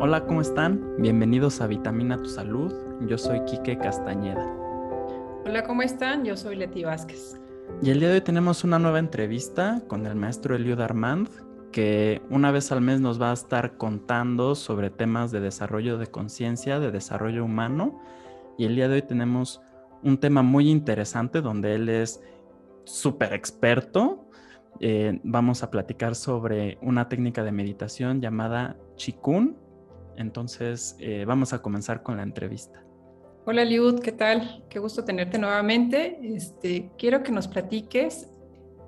Hola, ¿cómo están? Bienvenidos a Vitamina Tu Salud. Yo soy Quique Castañeda. Hola, ¿cómo están? Yo soy Leti Vázquez. Y el día de hoy tenemos una nueva entrevista con el maestro Eliud Armand, que una vez al mes nos va a estar contando sobre temas de desarrollo de conciencia, de desarrollo humano. Y el día de hoy tenemos un tema muy interesante donde él es súper experto. Eh, vamos a platicar sobre una técnica de meditación llamada Chikun entonces, eh, vamos a comenzar con la entrevista. Hola Liud, ¿qué tal? Qué gusto tenerte nuevamente. Este, quiero que nos platiques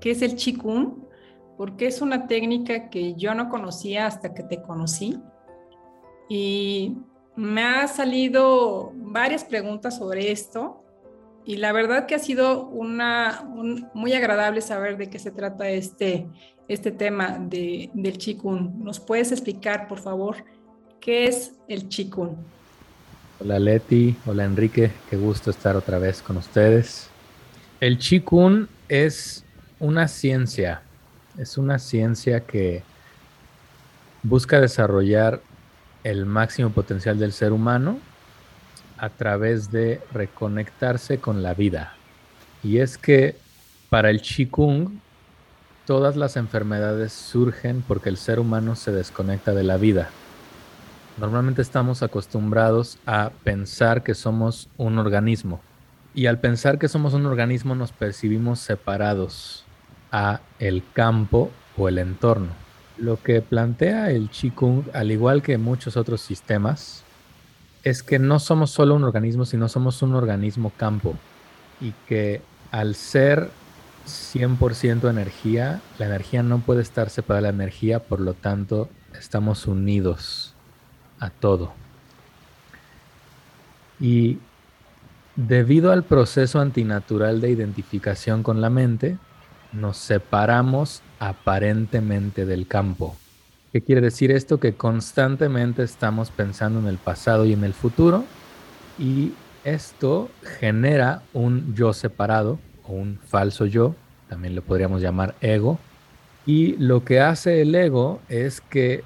qué es el Qigong, porque es una técnica que yo no conocía hasta que te conocí. Y me ha salido varias preguntas sobre esto y la verdad que ha sido una, muy agradable saber de qué se trata este, este tema de, del Qigong. ¿Nos puedes explicar, por favor, ¿Qué es el Qigong? Hola Leti, hola Enrique, qué gusto estar otra vez con ustedes. El Qigong es una ciencia, es una ciencia que busca desarrollar el máximo potencial del ser humano a través de reconectarse con la vida. Y es que para el Qigong todas las enfermedades surgen porque el ser humano se desconecta de la vida. Normalmente estamos acostumbrados a pensar que somos un organismo y al pensar que somos un organismo nos percibimos separados a el campo o el entorno. Lo que plantea el Qigong, al igual que muchos otros sistemas, es que no somos solo un organismo, sino somos un organismo campo y que al ser 100% energía, la energía no puede estar separada de la energía, por lo tanto estamos unidos a todo. Y debido al proceso antinatural de identificación con la mente, nos separamos aparentemente del campo. ¿Qué quiere decir esto? Que constantemente estamos pensando en el pasado y en el futuro y esto genera un yo separado o un falso yo, también lo podríamos llamar ego. Y lo que hace el ego es que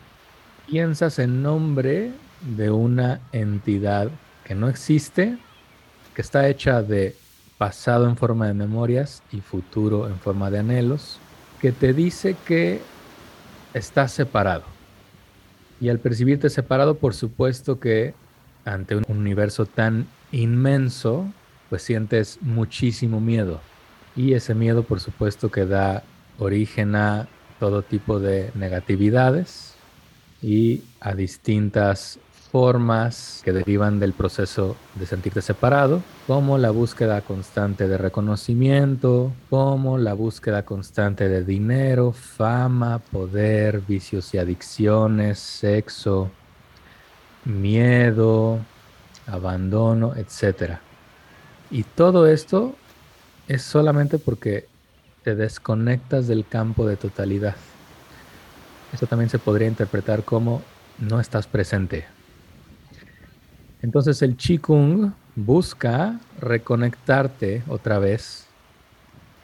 piensas en nombre de una entidad que no existe, que está hecha de pasado en forma de memorias y futuro en forma de anhelos, que te dice que estás separado. Y al percibirte separado, por supuesto que ante un universo tan inmenso, pues sientes muchísimo miedo. Y ese miedo, por supuesto, que da origen a todo tipo de negatividades, y a distintas formas que derivan del proceso de sentirte separado, como la búsqueda constante de reconocimiento, como la búsqueda constante de dinero, fama, poder, vicios y adicciones, sexo, miedo, abandono, etc. Y todo esto es solamente porque te desconectas del campo de totalidad. Eso también se podría interpretar como no estás presente. Entonces el Qigong busca reconectarte otra vez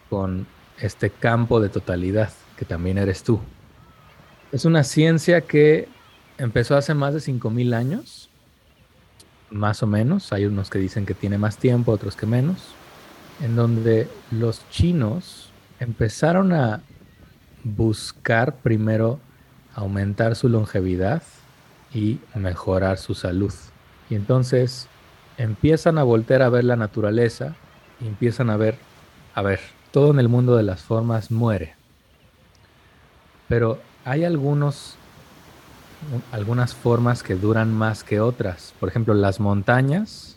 con este campo de totalidad que también eres tú. Es una ciencia que empezó hace más de 5.000 años, más o menos. Hay unos que dicen que tiene más tiempo, otros que menos, en donde los chinos empezaron a buscar primero aumentar su longevidad y mejorar su salud. Y entonces empiezan a volver a ver la naturaleza y empiezan a ver, a ver, todo en el mundo de las formas muere. Pero hay algunos algunas formas que duran más que otras. Por ejemplo, las montañas,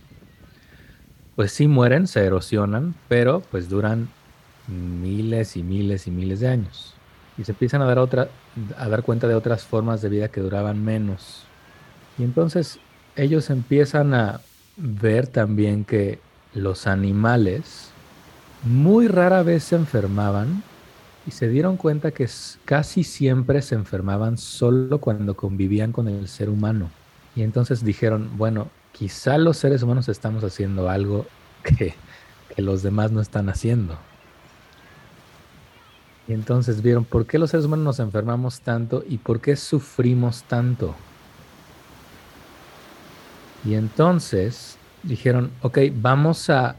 pues sí mueren, se erosionan, pero pues duran miles y miles y miles de años y se empiezan a dar, otra, a dar cuenta de otras formas de vida que duraban menos. Y entonces ellos empiezan a ver también que los animales muy rara vez se enfermaban y se dieron cuenta que casi siempre se enfermaban solo cuando convivían con el ser humano. Y entonces dijeron, bueno, quizá los seres humanos estamos haciendo algo que, que los demás no están haciendo. Y entonces vieron por qué los seres humanos nos enfermamos tanto y por qué sufrimos tanto. Y entonces dijeron, ok, vamos a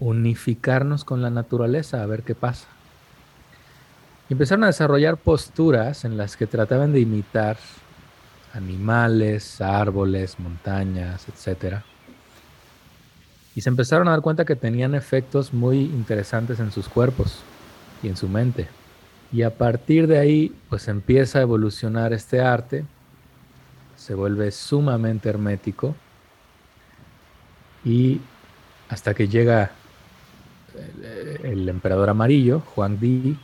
unificarnos con la naturaleza a ver qué pasa. Y empezaron a desarrollar posturas en las que trataban de imitar animales, árboles, montañas, etc. Y se empezaron a dar cuenta que tenían efectos muy interesantes en sus cuerpos y en su mente. Y a partir de ahí, pues empieza a evolucionar este arte, se vuelve sumamente hermético. Y hasta que llega el, emperador amarillo, Juan Di,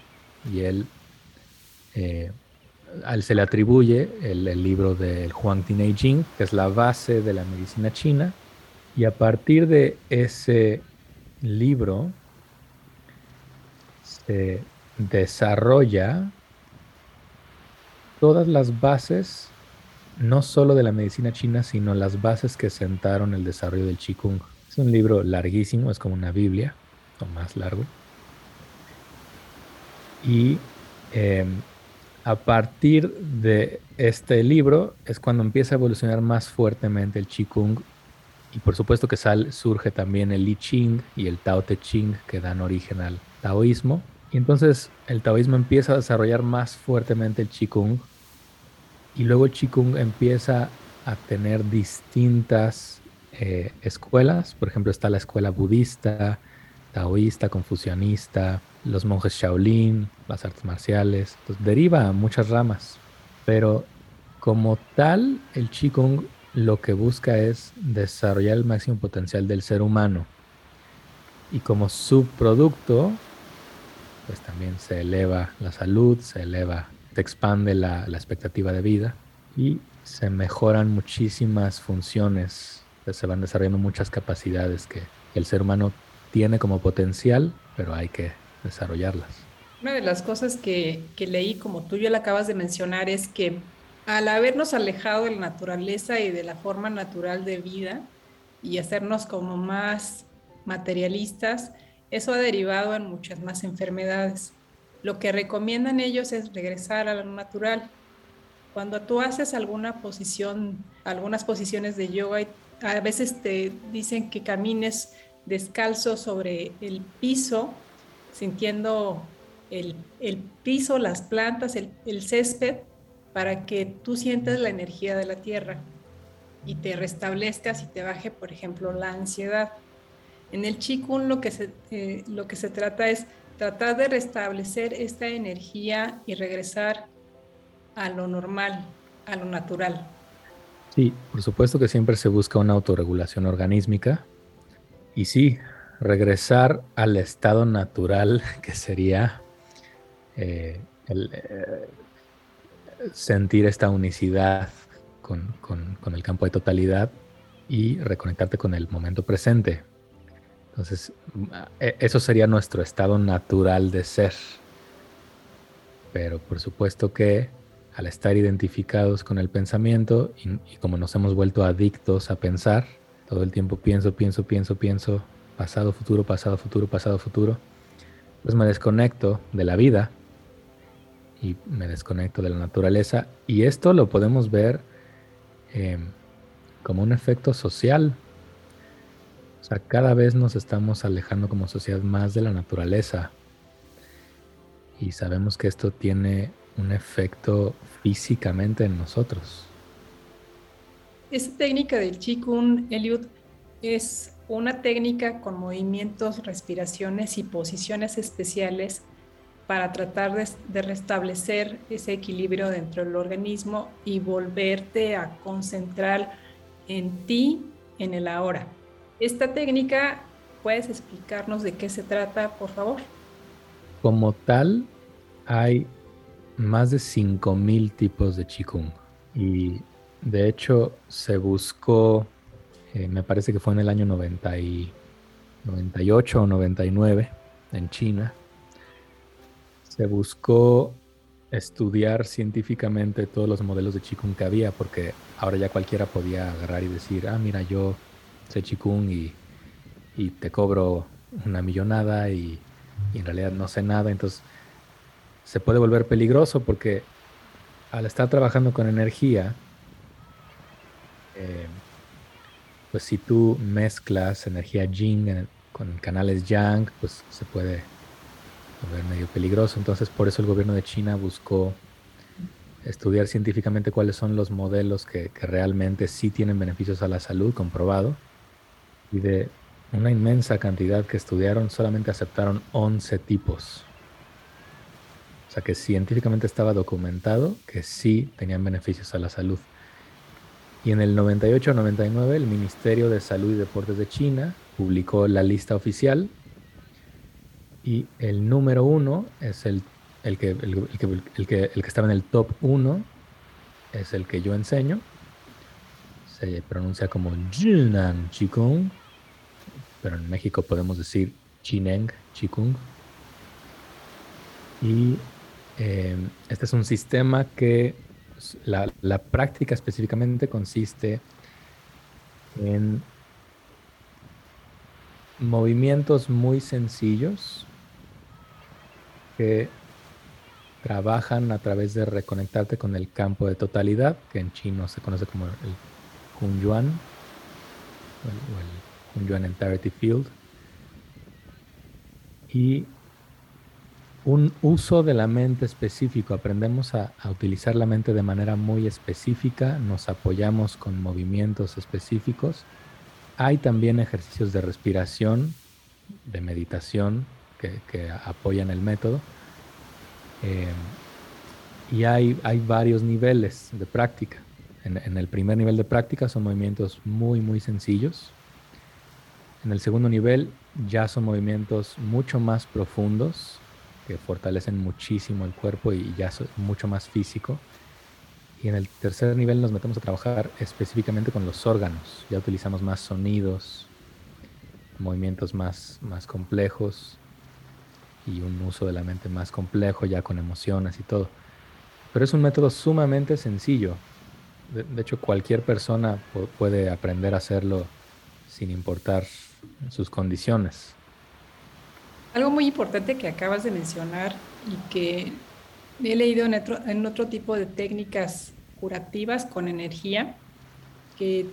y él, eh, se le atribuye el, libro del Huang Di Neijing, que es la base de la medicina china, y a partir de ese libro desarrolla todas las bases, no solo de la medicina china, sino las bases que sentaron el desarrollo del Qigong. Es un libro larguísimo, es como una Biblia, o más largo. Y em, a partir de este libro es cuando empieza a evolucionar más fuertemente el Qigong y por supuesto que sal, surge también el I Ching y el Tao Te Ching que dan origen al taoísmo. Y entonces el taoísmo empieza a desarrollar más fuertemente el Qigong y luego el Qigong empieza a tener distintas eh, escuelas. Por ejemplo, está la escuela budista, taoísta, confucianista, los monjes Shaolin, las artes marciales. Entonces, deriva muchas ramas. Pero como tal, el Qigong lo que busca es desarrollar el máximo potencial del ser humano. Y como subproducto, pues también se eleva la salud, se eleva, se expande la, expectativa de vida y se mejoran muchísimas funciones, pues se van desarrollando muchas capacidades que el ser humano tiene como potencial, pero hay que desarrollarlas. Una de las cosas que, que leí, como tú ya la acabas de mencionar, es que al habernos alejado de la naturaleza y de la forma natural de vida y hacernos como más materialistas, eso ha derivado en muchas más enfermedades. Lo que recomiendan ellos es regresar a lo natural. Cuando tú haces alguna posición, algunas posiciones de yoga, a veces te dicen que camines descalzo sobre el piso, sintiendo el, piso, las plantas, el, césped, para que tú sientas la energía de la tierra y te restablezcas y te baje, por ejemplo, la ansiedad. En el Qigong lo que se, eh, lo que se trata es tratar de restablecer esta energía y regresar a lo normal, a lo natural. Sí, por supuesto que siempre se busca una autorregulación organísmica y sí, regresar al estado natural que sería eh, el, eh, sentir esta unicidad con, el campo de totalidad y reconectarte con el momento presente. Entonces, e, eso sería nuestro estado natural de ser. Pero por supuesto que al estar identificados con el pensamiento y, como nos hemos vuelto adictos a pensar, todo el tiempo pienso, pienso, pienso, pienso, pasado, futuro, pasado, futuro, pasado, futuro, pues me desconecto de la vida y me desconecto de la naturaleza. Y esto lo podemos ver em, como un efecto social. Cada vez nos estamos alejando como sociedad más de la naturaleza. Y sabemos que esto tiene un efecto físicamente en nosotros. Esta técnica del Qigong, Eliud, es una técnica con movimientos, respiraciones y posiciones especiales para tratar de, restablecer ese equilibrio dentro del organismo y volverte a concentrar en ti, en el ahora. Esta técnica, ¿puedes explicarnos de qué se trata, por favor? Como tal, hay más de 5.000 tipos de Qigong y de hecho se buscó, eh, me parece que fue en el año 90 y 98 o 99 en China, se buscó estudiar científicamente todos los modelos de Qigong que había, porque ahora ya cualquiera podía agarrar y decir, ah, mira, yo sé Qigong y, y te cobro una millonada y, en realidad no sé nada. Entonces se puede volver peligroso porque al estar trabajando con energía, eh, pues si tú mezclas energía Jing con canales Yang, pues se puede volver medio peligroso. Entonces por eso el gobierno de China buscó estudiar científicamente cuáles son los modelos que, que realmente sí tienen beneficios a la salud, comprobado. Y de una inmensa cantidad que estudiaron, solamente aceptaron 11 tipos. O sea que científicamente estaba documentado que sí tenían beneficios a la salud. Y en el 98-99 el Ministerio de Salud y Deportes de China publicó la lista oficial y el número uno es el, el, que, el, que, el que estaba en el top uno, es el que yo enseño. Se pronuncia como Jinan Qigong, pero en México podemos decir Chineng Qigong. Y eh, este es un sistema que la, práctica específicamente consiste en movimientos muy sencillos que trabajan a través de reconectarte con el campo de totalidad, que en chino se conoce como el Hunyuan, o el, Hunyuan Entirety Field. Y un uso de la mente específico. Aprendemos a, utilizar la mente de manera muy específica, nos apoyamos con movimientos específicos. Hay también ejercicios de respiración, de meditación que, apoyan el método. Eh, y hay, hay, varios niveles de práctica. En el primer nivel de práctica son movimientos muy, muy sencillos. En el segundo nivel ya son movimientos mucho más profundos, que fortalecen muchísimo el cuerpo y ya es mucho más físico. Y en el tercer nivel nos metemos a trabajar específicamente con los órganos. Ya utilizamos más sonidos, movimientos más, más complejos y un uso de la mente más complejo, ya con emociones y todo. Pero es un método sumamente sencillo. De, de hecho, cualquier persona puede aprender a hacerlo sin importar sus condiciones. Algo muy importante que acabas de mencionar y que he leído en otro, tipo de técnicas curativas con energía, que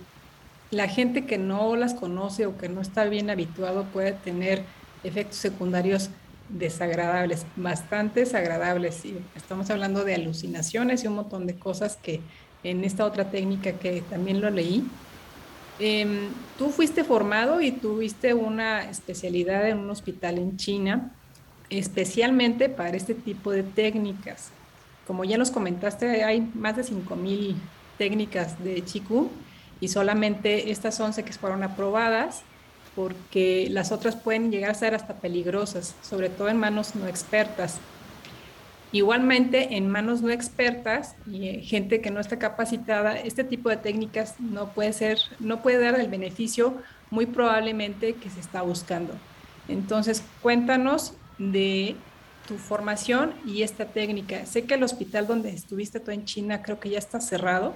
la gente que no las conoce o que no está bien habituado puede tener efectos secundarios desagradables, bastante desagradables. Estamos hablando de alucinaciones y un montón de cosas que en esta otra técnica que también lo leí, Em, tú fuiste formado y tuviste una especialidad en un hospital en China, especialmente para este tipo de técnicas. Como ya nos comentaste, hay más de 5.000 técnicas de Qigong y solamente estas 11 que fueron aprobadas porque las otras pueden llegar a ser hasta peligrosas, sobre todo en manos no expertas. Igualmente, en manos no expertas y eh, gente que no está capacitada, este tipo de técnicas no puede ser, no puede dar el beneficio muy probablemente que se está buscando. Entonces, cuéntanos de tu formación y esta técnica. Sé que el hospital donde estuviste tú en China creo que ya está cerrado.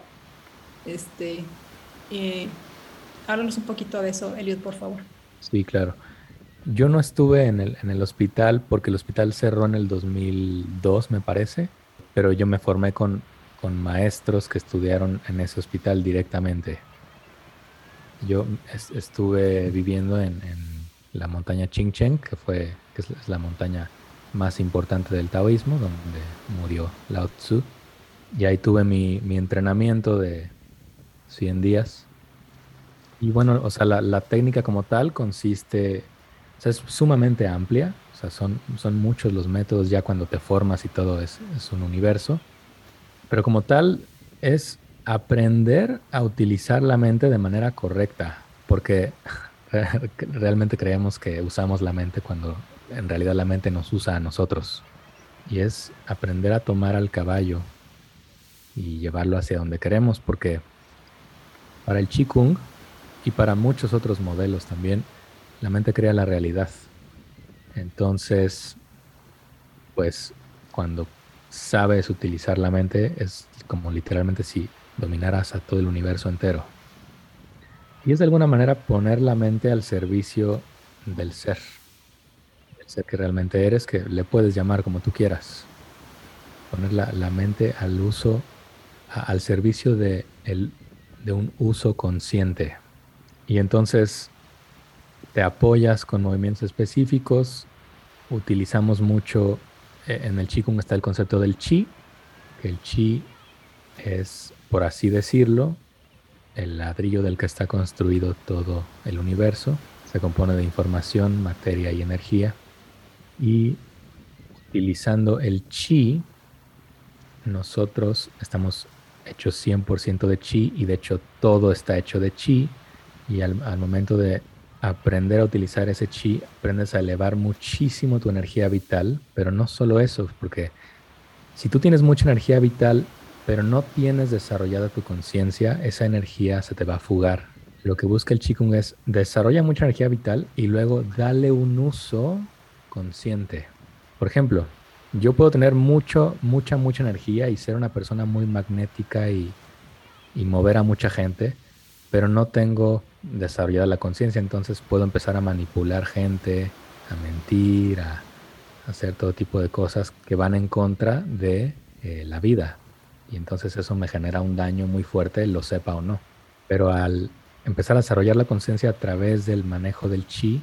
Este, eh, háblanos un poquito de eso, Eliot, por favor. Sí, claro. Yo no estuve en el, en el hospital porque el hospital cerró en el 2002, me parece, pero yo me formé con, con maestros que estudiaron en ese hospital directamente. Yo estuve viviendo en, en, la montaña Chingchen, que, fue, que es la montaña más importante del taoísmo, donde murió Lao Tzu. Y ahí tuve mi, mi entrenamiento de 100 días. Y bueno, o sea, la, la técnica como tal consiste es sumamente amplia, son, son muchos los métodos ya cuando te formas y todo es, es un universo, pero como tal es aprender a utilizar la mente de manera correcta, porque realmente creemos que usamos la mente cuando en realidad la mente nos usa a nosotros. Y es aprender a tomar al caballo y llevarlo hacia donde queremos, porque para el Qigong y para muchos otros modelos también, la mente crea la realidad. Entonces, pues cuando sabes utilizar la mente es como literalmente si dominaras a todo el universo entero. Y es de alguna manera poner la mente al servicio del ser, el ser que realmente eres, que le puedes llamar como tú quieras. Poner la, mente al uso, al servicio de, el, de un uso consciente Y entonces te apoyas con movimientos específicos. Utilizamos mucho, eh, en el Qigong está el concepto del Chi, el Chi es, por así decirlo, el ladrillo del que está construido todo el universo. Se compone de información, materia y energía. Y utilizando el chi, nosotros estamos hechos 100% de chi y de hecho todo está hecho de chi. Y al, momento de aprender a utilizar ese chi, aprendes a elevar muchísimo tu energía vital, pero no solo eso, porque si tú tienes mucha energía vital, pero no tienes desarrollada tu conciencia, esa energía se te va a fugar. Lo que busca el Qigong es desarrolla mucha energía vital y luego dale un uso consciente. Por ejemplo, yo puedo tener mucho, mucha, mucha energía y ser una persona muy magnética y, y mover a mucha gente, pero no tengo desarrollada la conciencia, entonces puedo empezar a manipular gente, a mentir, a hacer todo tipo de cosas que van en contra de eh, la vida, y entonces eso me genera un daño muy fuerte, lo sepa o no. Pero al empezar a desarrollar la conciencia a través del manejo del chi,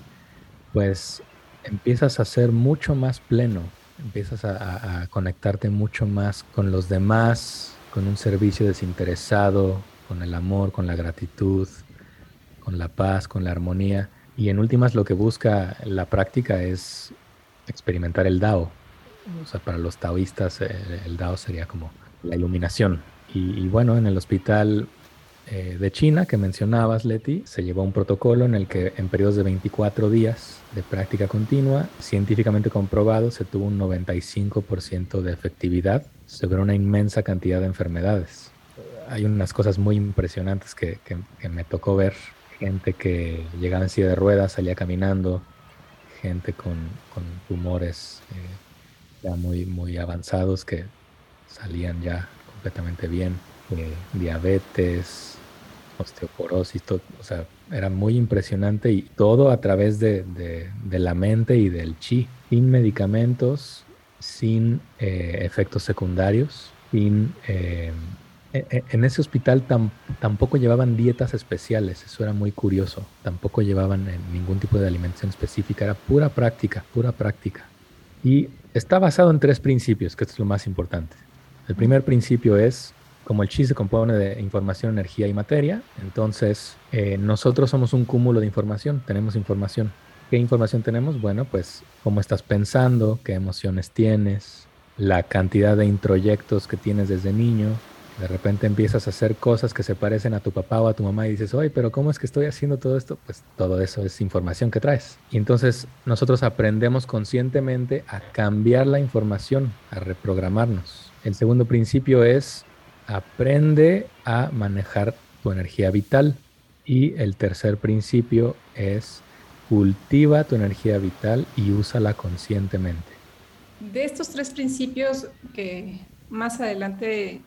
pues empiezas a ser mucho más pleno, empiezas a, conectarte mucho más con los demás, con un servicio desinteresado, con el amor, con la gratitud, con la paz, con la armonía. Y en últimas lo que busca la práctica es experimentar el Dao. O sea, para los taoístas eh, el Dao sería como la iluminación. Y, bueno, en el hospital eh, de China que mencionabas, Leti, se llevó un protocolo en el que en periodos de 24 días de práctica continua, científicamente comprobado, se tuvo un 95% de efectividad sobre una inmensa cantidad de enfermedades. Hay unas cosas muy impresionantes que, que, me tocó ver. Gente que llegaba en silla de ruedas, salía caminando, gente con, con tumores eh, ya muy, muy avanzados que salían ya completamente bien, eh, diabetes, osteoporosis, todo, o sea, era muy impresionante y todo a través de, la mente y del chi, sin medicamentos, sin eh, efectos secundarios, sin... Eh, e, e, en ese hospital tampoco llevaban dietas especiales, eso era muy curioso, tampoco llevaban ningún tipo de alimentación específica, era pura práctica, pura práctica. Y está basado en tres principios, que es lo más importante. El primer principio es, como el chi se compone de información, energía y materia, entonces eh, nosotros somos un cúmulo de información, tenemos información. ¿Qué información tenemos? Bueno, pues cómo estás pensando, qué emociones tienes, la cantidad de introyectos que tienes desde niño. De repente empiezas a hacer cosas que se parecen a tu papá o a tu mamá y dices, oye, pero ¿cómo es que estoy haciendo todo esto? Pues todo eso es información que traes. Y entonces nosotros aprendemos conscientemente a cambiar la información, a reprogramarnos. El segundo principio es aprende a manejar tu energía vital. Y el tercer principio es cultiva tu energía vital y úsala conscientemente. De estos tres principios que más adelante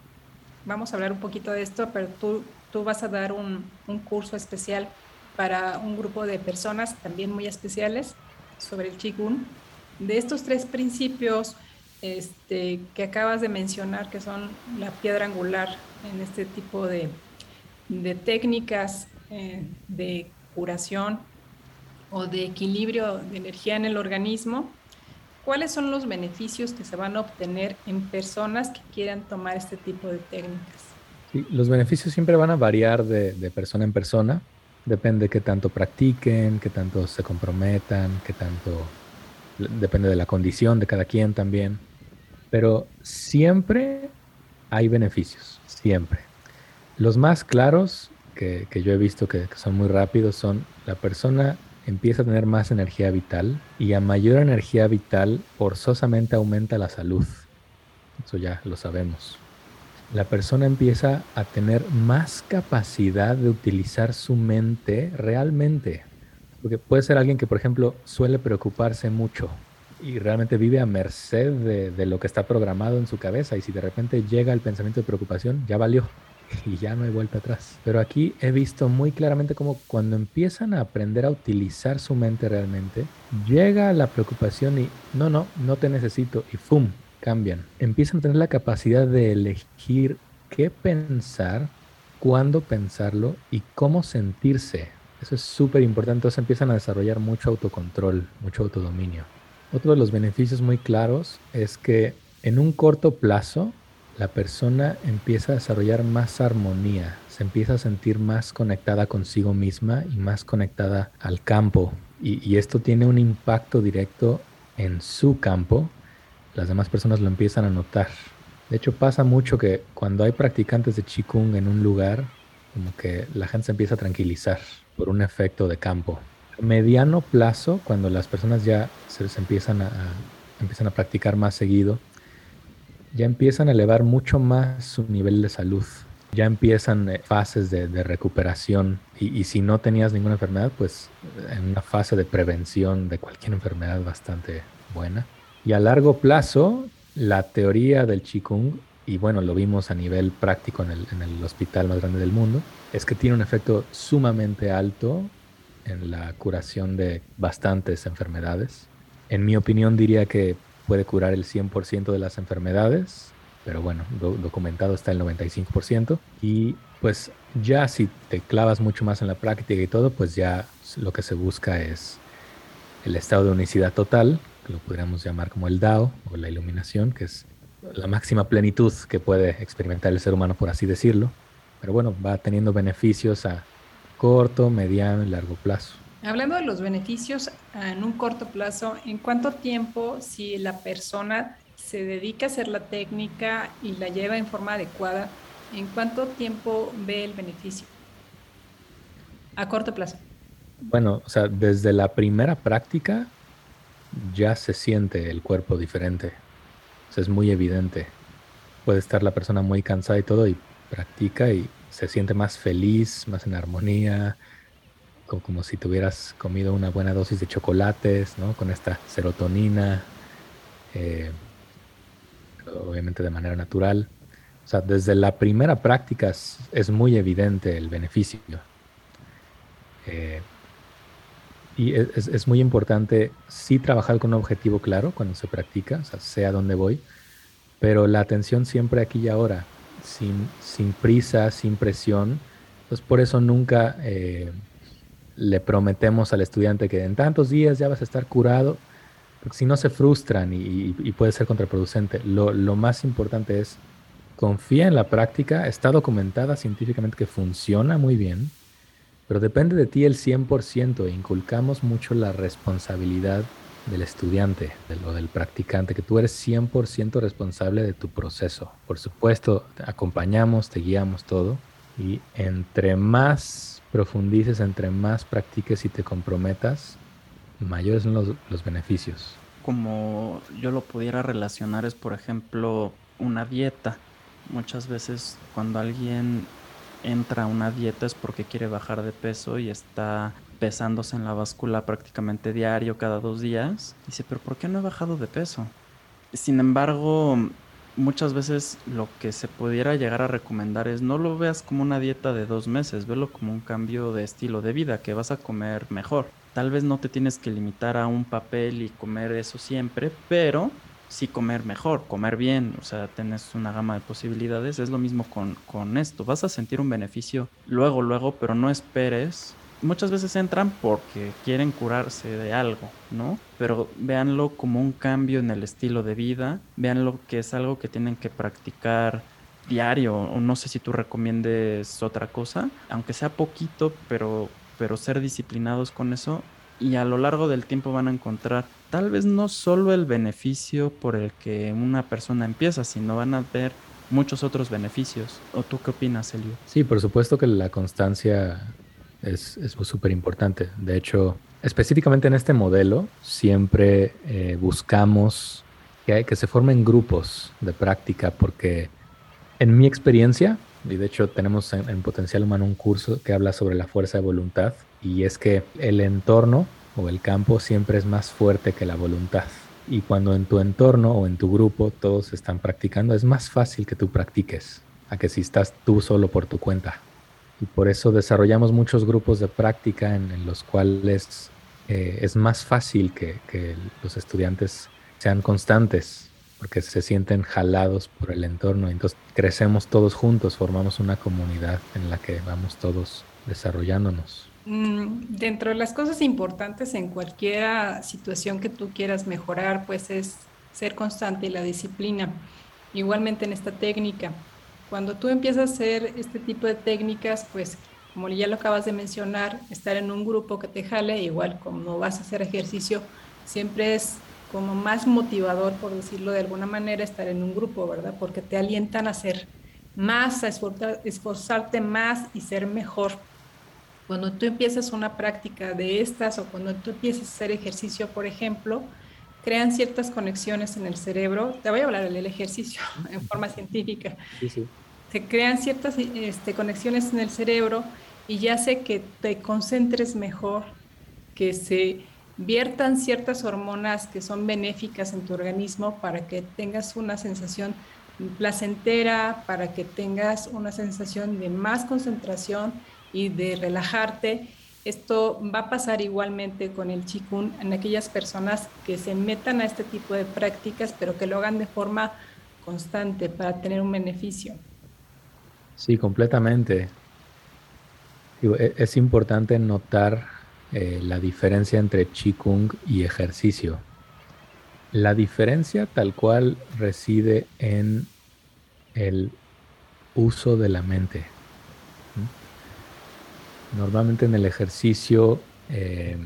vamos a hablar un poquito de esto, pero tú, tú vas a dar un, un curso especial para un grupo de personas también muy especiales sobre el Qigong. De estos tres principios, este, que acabas de mencionar, que son la piedra angular en este tipo de, técnicas eh, de curación o de equilibrio de energía en el organismo, ¿cuáles son los beneficios que se van a obtener en personas que quieran tomar este tipo de técnicas? los beneficios siempre van a variar de, de persona en persona. Depende de qué tanto practiquen, qué tanto se comprometan, qué tanto... Depende de la condición de cada quien también. Pero siempre hay beneficios, siempre. Los más claros que, yo he visto que, son muy rápidos son la persona empieza a tener más energía vital y a mayor energía vital forzosamente aumenta la salud. Eso ya lo sabemos. La persona empieza a tener más capacidad de utilizar su mente realmente. Porque puede ser alguien que, por ejemplo, suele preocuparse mucho y realmente vive a merced de, lo que está programado en su cabeza. Y si de repente llega el pensamiento de preocupación, ya valió y ya no hay vuelta atrás. Pero aquí he visto muy claramente cómo cuando empiezan a aprender a utilizar su mente realmente, llega la preocupación y no, no, no te necesito y ¡fum! cambian. Empiezan a tener la capacidad de elegir qué pensar, cuándo pensarlo y cómo sentirse Eso es súper importante. Entonces empiezan a desarrollar mucho autocontrol, mucho autodominio. Otro de los beneficios muy claros es que en un corto plazo la persona empieza a desarrollar más armonía, se empieza a sentir más conectada consigo misma y más conectada al campo. Y, esto tiene un impacto directo en su campo. Las demás personas lo empiezan a notar. De hecho, pasa mucho que cuando hay practicantes de Qigong en un lugar, como que la gente se empieza a tranquilizar por un efecto de campo. Mediano plazo, cuando las personas ya se, empiezan, a, empiezan a practicar más seguido, ya empiezan a elevar mucho más su nivel de salud. Ya empiezan eh, fases de, recuperación y, si no tenías ninguna enfermedad, pues en una fase de prevención de cualquier enfermedad bastante buena. Y a largo plazo, la teoría del Qigong, y bueno, lo vimos a nivel práctico en el hospital más grande del mundo, es que tiene un efecto sumamente alto en la curación de bastantes enfermedades. En mi opinión diría que puede curar el 100% de las enfermedades, pero bueno, documentado está el 95%. Y pues ya si te clavas mucho más en la práctica y todo, pues ya lo que se busca es el estado de unicidad total, que lo podríamos llamar como el Dao o la iluminación, que es la máxima plenitud que puede experimentar el ser humano, por así decirlo. Pero bueno, va teniendo beneficios a corto, mediano y largo plazo. Hablando de los beneficios en un corto plazo, ¿en cuánto tiempo si la persona se dedica a hacer la técnica y la lleva en forma adecuada, en cuánto tiempo ve el beneficio? A corto plazo. Bueno, o sea, desde la primera práctica ya se siente el cuerpo diferente. O sea, es muy evidente. Puede estar la persona muy cansada y todo y practica y se siente más feliz, más en armonía, como, si tuvieras comido una buena dosis de chocolates, ¿no? Con esta serotonina, eh, obviamente de manera natural. O sea, desde la primera práctica es, muy evidente el beneficio. Eh, y es, muy importante sí trabajar con un objetivo claro cuando se practica, o sea, sé a dónde voy, pero la atención siempre aquí y ahora, sin, sin prisa, sin presión. Pues por eso nunca eh, le prometemos al estudiante que en tantos días ya vas a estar curado, porque si no se frustran y, puede ser contraproducente. Lo, más importante es confía en la práctica, está documentada científicamente que funciona muy bien, pero depende de ti el 100%, e inculcamos mucho la responsabilidad del estudiante o del practicante, que tú eres 100% responsable de tu proceso. Por supuesto, acompañamos, te guiamos todo, y entre más profundices, entre más practiques y te comprometas, mayores son los, beneficios. Como yo lo pudiera relacionar es, por ejemplo, una dieta. Muchas veces cuando alguien entra a una dieta es porque quiere bajar de peso y está pesándose en la báscula prácticamente diario, cada dos días. Dice, pero ¿por qué no he bajado de peso? Sin embargo, muchas veces lo que se pudiera llegar a recomendar es no lo veas como una dieta de dos meses, velo como un cambio de estilo de vida, que vas a comer mejor. Tal vez no te tienes que limitar a un papel y comer eso siempre, pero sí comer mejor, comer bien, o sea, tienes una gama de posibilidades. Es lo mismo con, con esto, vas a sentir un beneficio luego, luego, pero no esperes muchas veces entran porque quieren curarse de algo, ¿no? Pero véanlo como un cambio en el estilo de vida, véanlo que es algo que tienen que practicar diario, o no sé si tú recomiendes otra cosa, aunque sea poquito, pero, pero ser disciplinados con eso y a lo largo del tiempo van a encontrar tal vez no solo el beneficio por el que una persona empieza, sino van a ver muchos otros beneficios. ¿O tú qué opinas, Elio? Sí, por supuesto que la constancia es súper importante. De hecho, específicamente en este modelo, siempre eh, buscamos que, que se formen grupos de práctica, porque en mi experiencia, y de hecho tenemos en, Potencial Humano un curso que habla sobre la fuerza de voluntad, y es que el entorno o el campo siempre es más fuerte que la voluntad. Y cuando en tu entorno o en tu grupo todos están practicando, es más fácil que tú practiques a que si estás tú solo por tu cuenta y por eso desarrollamos muchos grupos de práctica en, los cuales eh, es más fácil que, los estudiantes sean constantes porque se sienten jalados por el entorno. Entonces crecemos todos juntos, formamos una comunidad en la que vamos todos desarrollándonos. Mm, dentro de las cosas importantes en cualquier situación que tú quieras mejorar, pues es ser constante y la disciplina. Igualmente en esta técnica. Cuando tú empiezas a hacer este tipo de técnicas, pues como ya lo acabas de mencionar, estar en un grupo que te jale, igual como vas a hacer ejercicio, siempre es como más motivador, por decirlo de alguna manera, estar en un grupo, ¿verdad? Porque te alientan a hacer más, a esforzarte más y ser mejor. Cuando tú empiezas una práctica de estas o cuando tú empiezas a hacer ejercicio, por ejemplo, crean ciertas conexiones en el cerebro. Te voy a hablar del ejercicio en forma científica. Sí, sí se crean ciertas este, conexiones en el cerebro y ya sé que te concentres mejor, que se viertan ciertas hormonas que son benéficas en tu organismo para que tengas una sensación placentera, para que tengas una sensación de más concentración y de relajarte. Esto va a pasar igualmente con el chikun en aquellas personas que se metan a este tipo de prácticas, pero que lo hagan de forma constante para tener un beneficio. Sí, completamente. E, es importante notar eh, la diferencia entre Qigong y ejercicio. La diferencia tal cual reside en el uso de la mente. Normalmente en el ejercicio eh,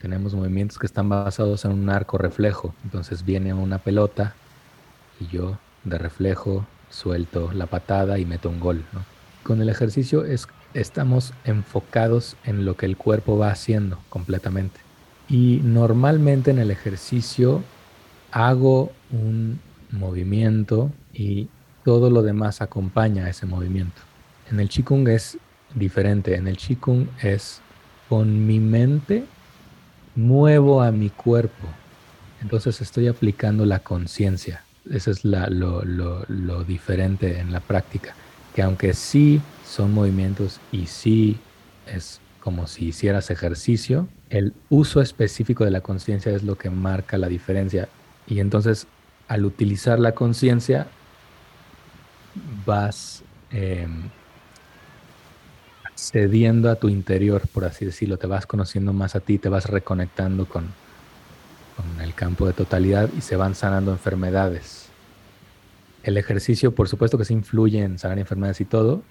tenemos movimientos que están basados en un arco reflejo. Entonces viene una pelota y yo de reflejo suelto la patada y meto un gol. Con el ejercicio es, estamos enfocados en lo que el cuerpo va haciendo completamente. Y normalmente en el ejercicio hago un movimiento y todo lo demás acompaña a ese movimiento. En el Qigong es diferente. En el Qigong es con mi mente muevo a mi cuerpo. Entonces estoy aplicando la conciencia. Eso es lo, diferente en la práctica. Que aunque sí son movimientos y sí es como si hicieras ejercicio, el uso específico de la conciencia es lo que marca la diferencia. Y entonces, al utilizar la conciencia, vas em, cediendo a tu interior, por así decirlo, te vas conociendo más a ti, te vas reconectando con, en el campo de totalidad y se van sanando enfermedades. El ejercicio, por supuesto que se influye en sanar enfermedades y todo,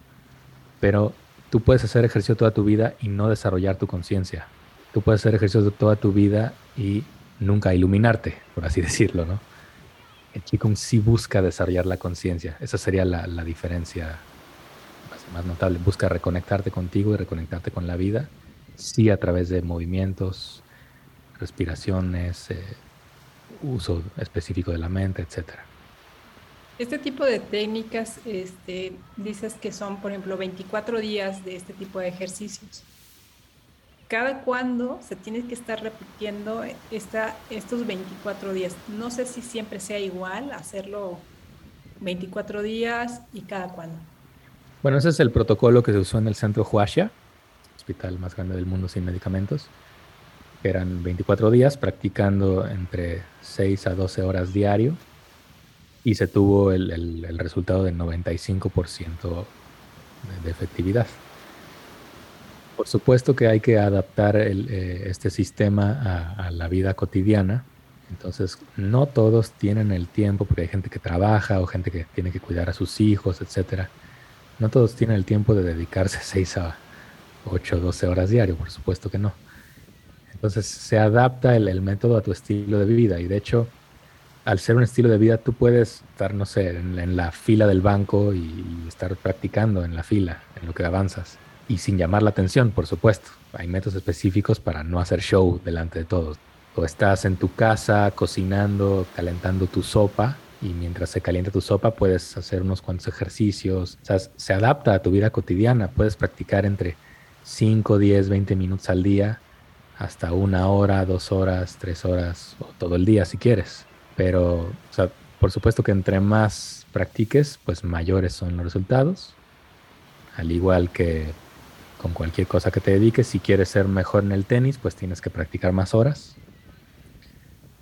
pero tú puedes hacer ejercicio toda tu vida y no desarrollar tu conciencia. Tú puedes hacer ejercicio toda tu vida y nunca iluminarte, por así decirlo, ¿no? El Qigong sí busca desarrollar la conciencia. Esa sería la, diferencia más, notable. Busca reconectarte contigo y reconectarte con la vida, sí a través de movimientos, respiraciones, eh, uso específico de la mente, etc. Este tipo de técnicas, este, dices que son, por ejemplo, 24 días de este tipo de ejercicios. ¿Cada cuándo se tiene que estar repitiendo esta, estos 24 días? No sé si siempre sea igual hacerlo 24 días y cada cuándo. Bueno, ese es el protocolo que se usó en el centro Huasha, hospital más grande del mundo sin medicamentos eran 24 días practicando entre 6 a 12 horas diario y se tuvo el, resultado del 95% de, efectividad. Por supuesto que hay que adaptar eh, este sistema a, la vida cotidiana. Entonces, no todos tienen el tiempo, porque hay gente que trabaja o gente que tiene que cuidar a sus hijos, etc. No todos tienen el tiempo de dedicarse 6 a 8 12 horas diario, por supuesto que no. Entonces se adapta el, método a tu estilo de vida y de hecho, al ser un estilo de vida, tú puedes estar, no sé, en, la fila del banco y, estar practicando en la fila, en lo que avanzas. Y sin llamar la atención, por supuesto. Hay métodos específicos para no hacer show delante de todos. O estás en tu casa cocinando, calentando tu sopa y mientras se calienta tu sopa puedes hacer unos cuantos ejercicios. O sea, se adapta a tu vida cotidiana. Puedes practicar entre 5, 10, 20 minutos al día hasta una hora, dos horas, tres horas o todo el día si quieres. Pero, o sea, por supuesto que entre más practiques, pues mayores son los resultados. Al igual que con cualquier cosa que te dediques, si quieres ser mejor en el tenis, pues tienes que practicar más horas.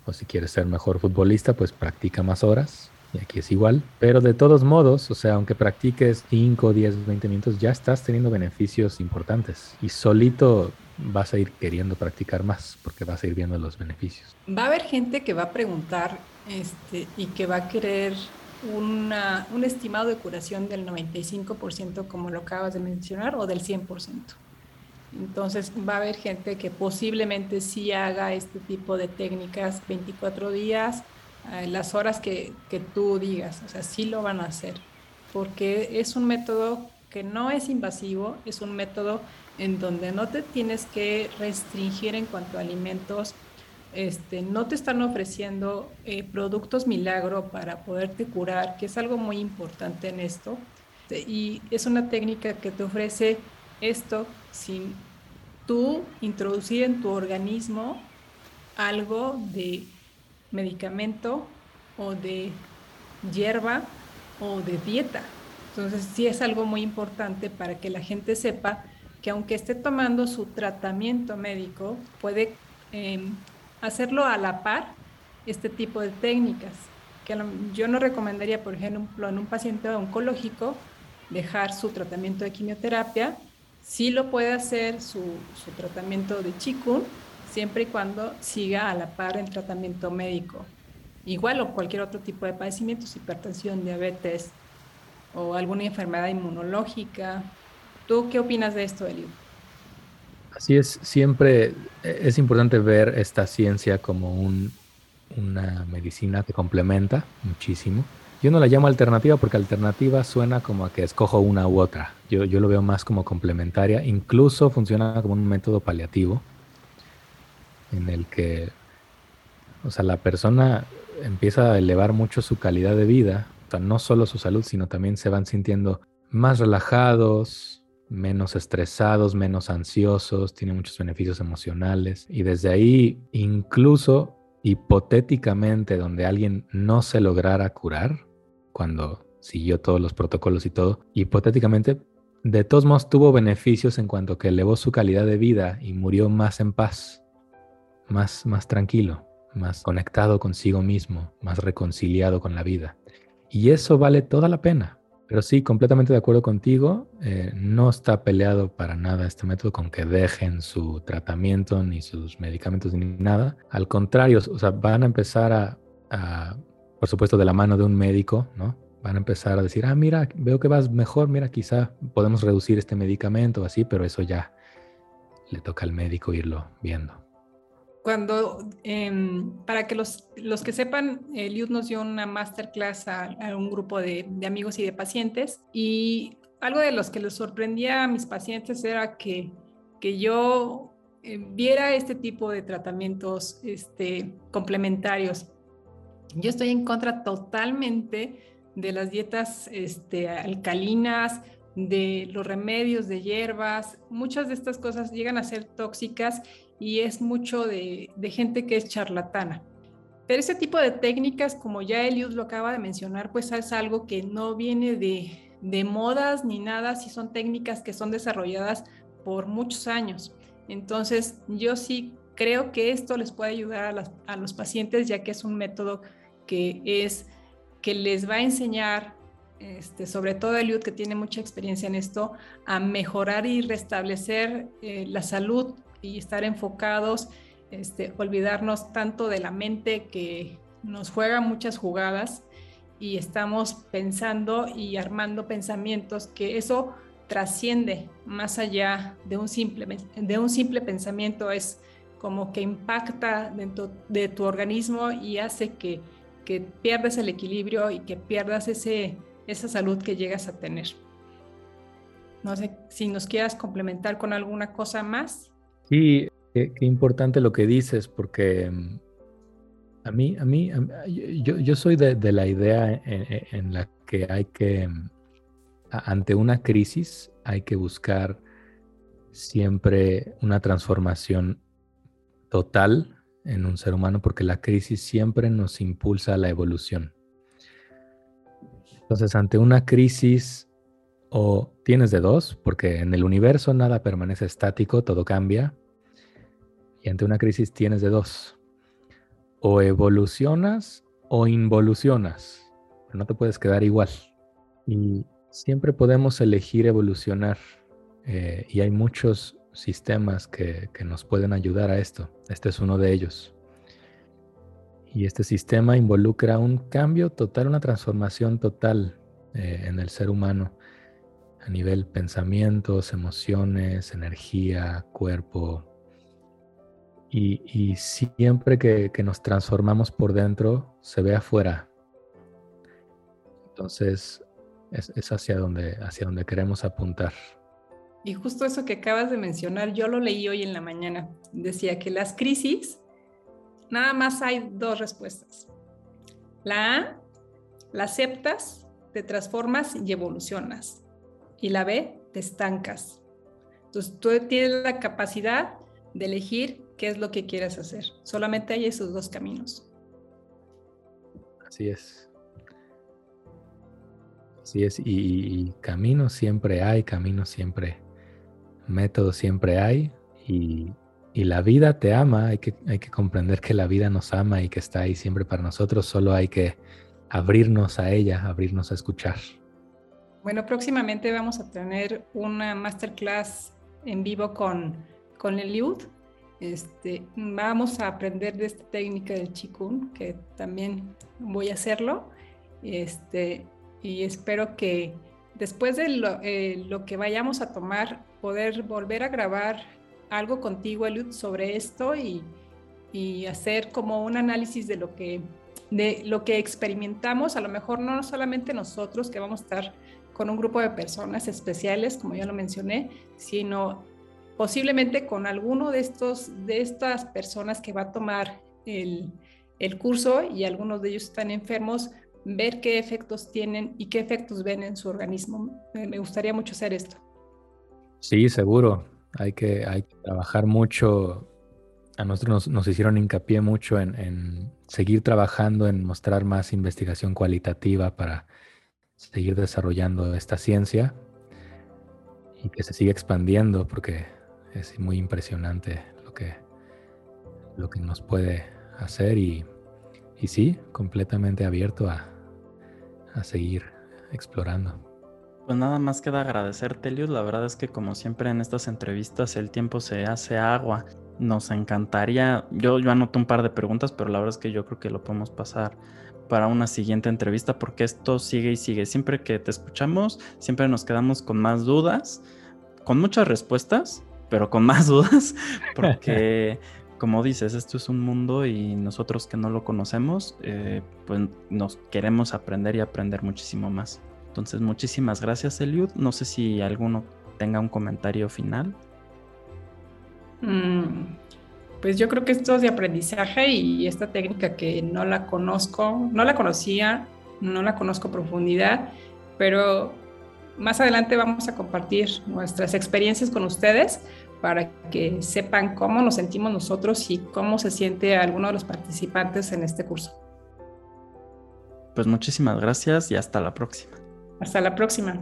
O si quieres ser mejor futbolista, pues practica más horas. y aquí es igual, pero de todos modos, o sea, aunque practiques 5, 10, 20 minutos, ya estás teniendo beneficios importantes y solito vas a ir queriendo practicar más porque vas a ir viendo los beneficios. Va a haber gente que va a preguntar este, y que va a querer una, un estimado de curación del 95%, como lo acabas de mencionar, o del 100%. Entonces va a haber gente que posiblemente sí haga este tipo de técnicas 24 días, eh, las horas que, que tú digas, o sea, sí lo van a hacer, porque es un método que no es invasivo, es un método en donde no te tienes que restringir en cuanto a alimentos, este, no te están ofreciendo eh, productos milagro para poderte curar, que es algo muy importante en esto. Y es una técnica que te ofrece esto sin tú introducir en tu organismo algo de medicamento o de hierba o de dieta. Entonces sí es algo muy importante para que la gente sepa que aunque esté tomando su tratamiento médico, puede em, hacerlo a la par este tipo de técnicas. Que yo no recomendaría, por ejemplo, en un paciente oncológico, dejar su tratamiento de quimioterapia. Sí lo puede hacer su, su tratamiento de Qigong, siempre y cuando siga a la par el tratamiento médico. Igual o cualquier otro tipo de padecimientos, hipertensión, diabetes o alguna enfermedad inmunológica. ¿Tú qué opinas de esto, Eliud? Así es, siempre es importante ver esta ciencia como una medicina que complementa muchísimo. Yo no la llamo alternativa porque alternativa suena como a que escojo una u otra. Yo, yo lo veo más como complementaria. Incluso funciona como un método paliativo en el que, o sea, la persona empieza a elevar mucho su calidad de vida, no solo su salud, sino también se van sintiendo más relajados, menos estresados, menos ansiosos, tiene muchos beneficios emocionales y desde ahí incluso hipotéticamente donde alguien no se lograra curar, cuando siguió todos los protocolos y todo, hipotéticamente de todos modos tuvo beneficios en cuanto que elevó su calidad de vida y murió más en paz, más, más tranquilo, más conectado consigo mismo, más reconciliado con la vida. Y eso vale toda la pena. Pero sí, completamente de acuerdo contigo. Eh, no está peleado para nada este método con que dejen su tratamiento, ni sus medicamentos, ni nada. Al contrario, o sea, van a empezar a, por supuesto, de la mano de un médico, ¿no? Van a empezar a decir, ah, mira, veo que vas mejor, mira, quizá podemos reducir este medicamento o así, pero eso ya le toca al médico irlo viendo cuando, em, para que los, los, que sepan, Eliud nos dio una masterclass a, un grupo de, de, amigos y de pacientes y algo de los que les sorprendía a mis pacientes era que, que yo eh, viera este tipo de tratamientos este, complementarios. Yo estoy en contra totalmente de las dietas este, alcalinas, de los remedios de hierbas. Muchas de estas cosas llegan a ser tóxicas y es mucho de, gente que es charlatana. Pero ese tipo de técnicas, como ya Eliud lo acaba de mencionar, pues es algo que no viene de, de modas ni nada, si son técnicas que son desarrolladas por muchos años. Entonces, yo sí creo que esto les puede ayudar a, los pacientes, ya que es un método que es que les va a enseñar, este, sobre todo Eliud, que tiene mucha experiencia en esto, a mejorar y restablecer eh, la salud y estar enfocados, este, olvidarnos tanto de la mente que nos juega muchas jugadas y estamos pensando y armando pensamientos que eso trasciende más allá de un simple, de un simple pensamiento, es como que impacta dentro de tu organismo y hace que, que pierdas el equilibrio y que pierdas ese, esa salud que llegas a tener. No sé si nos quieras complementar con alguna cosa más. Sí, qué, importante lo que dices, porque mm, a mí, a mí, yo, soy de, la idea en, la que hay que, mm, ante una crisis, hay que buscar siempre una transformación total en un ser humano, porque la crisis siempre nos impulsa a la evolución. Entonces, ante una crisis o tienes de dos, porque en el universo nada permanece estático, todo cambia. Y ante una crisis tienes de dos. O evolucionas o involucionas. no te puedes quedar igual. Y siempre podemos elegir evolucionar eh, y hay muchos sistemas que, nos pueden ayudar a esto. Este es uno de ellos. Y este sistema involucra un cambio total, una transformación total eh, en el ser humano a nivel pensamientos, emociones, energía, cuerpo. Y, siempre que, nos transformamos por dentro, se ve afuera. Entonces, es, hacia, donde, hacia donde queremos apuntar. Y justo eso que acabas de mencionar, yo lo leí hoy en la mañana. Decía que las crisis, nada más hay dos respuestas. La A, la aceptas, te transformas y evolucionas. Y la B, te estancas. Entonces tú tienes la capacidad de elegir qué es lo que quieres hacer. Solamente hay esos dos caminos. Así es. Así es. Y, y caminos siempre hay, caminos siempre métodos siempre hay y, la vida te ama, hay que, hay que comprender que la vida nos ama y que está ahí siempre para nosotros, solo hay que abrirnos a ella, abrirnos a escuchar. Bueno, próximamente vamos a tener una masterclass en vivo con, con Eliud. Este, vamos a aprender de esta técnica del Qigong, que también voy a hacerlo. Este, y espero que después de lo, eh, lo que vayamos a tomar poder volver a grabar algo contigo, Eliud, sobre esto y, hacer como un análisis de lo que de lo que experimentamos, a lo mejor no solamente nosotros que vamos a estar con un grupo de personas especiales, como ya lo mencioné, sino posiblemente con alguno de estos de estas personas que va a tomar el, el curso y algunos de ellos están enfermos, ver qué efectos tienen y qué efectos ven en su organismo. Me gustaría mucho hacer esto. Sí, seguro. Hay que, hay que trabajar mucho. A nosotros nos, hicieron hincapié mucho en, seguir trabajando, en mostrar más investigación cualitativa para seguir desarrollando esta ciencia y que se siga expandiendo porque es muy impresionante lo que, lo que nos puede hacer y, y sí, completamente abierto a, a seguir explorando. Pues nada más queda agradecerte, Eliud. La verdad es que como siempre en estas entrevistas el tiempo se hace agua. Nos encantaría, yo, yo anoto un par de preguntas, pero la verdad es que yo creo que lo podemos pasar para una siguiente entrevista porque esto sigue y sigue. Siempre que te escuchamos, siempre nos quedamos con más dudas, con muchas respuestas, pero con más dudas, porque como dices, esto es un mundo y nosotros que no lo conocemos, eh, pues nos queremos aprender y aprender muchísimo más. Entonces, muchísimas gracias, Eliud. No sé si alguno tenga un comentario final. Mm, pues yo creo que esto es de aprendizaje y esta técnica que no la conozco, no la conocía, no la conozco a profundidad, pero más adelante vamos a compartir nuestras experiencias con ustedes para que sepan cómo nos sentimos nosotros y cómo se siente alguno de los participantes en este curso. Pues muchísimas gracias y hasta la próxima. Hasta la próxima.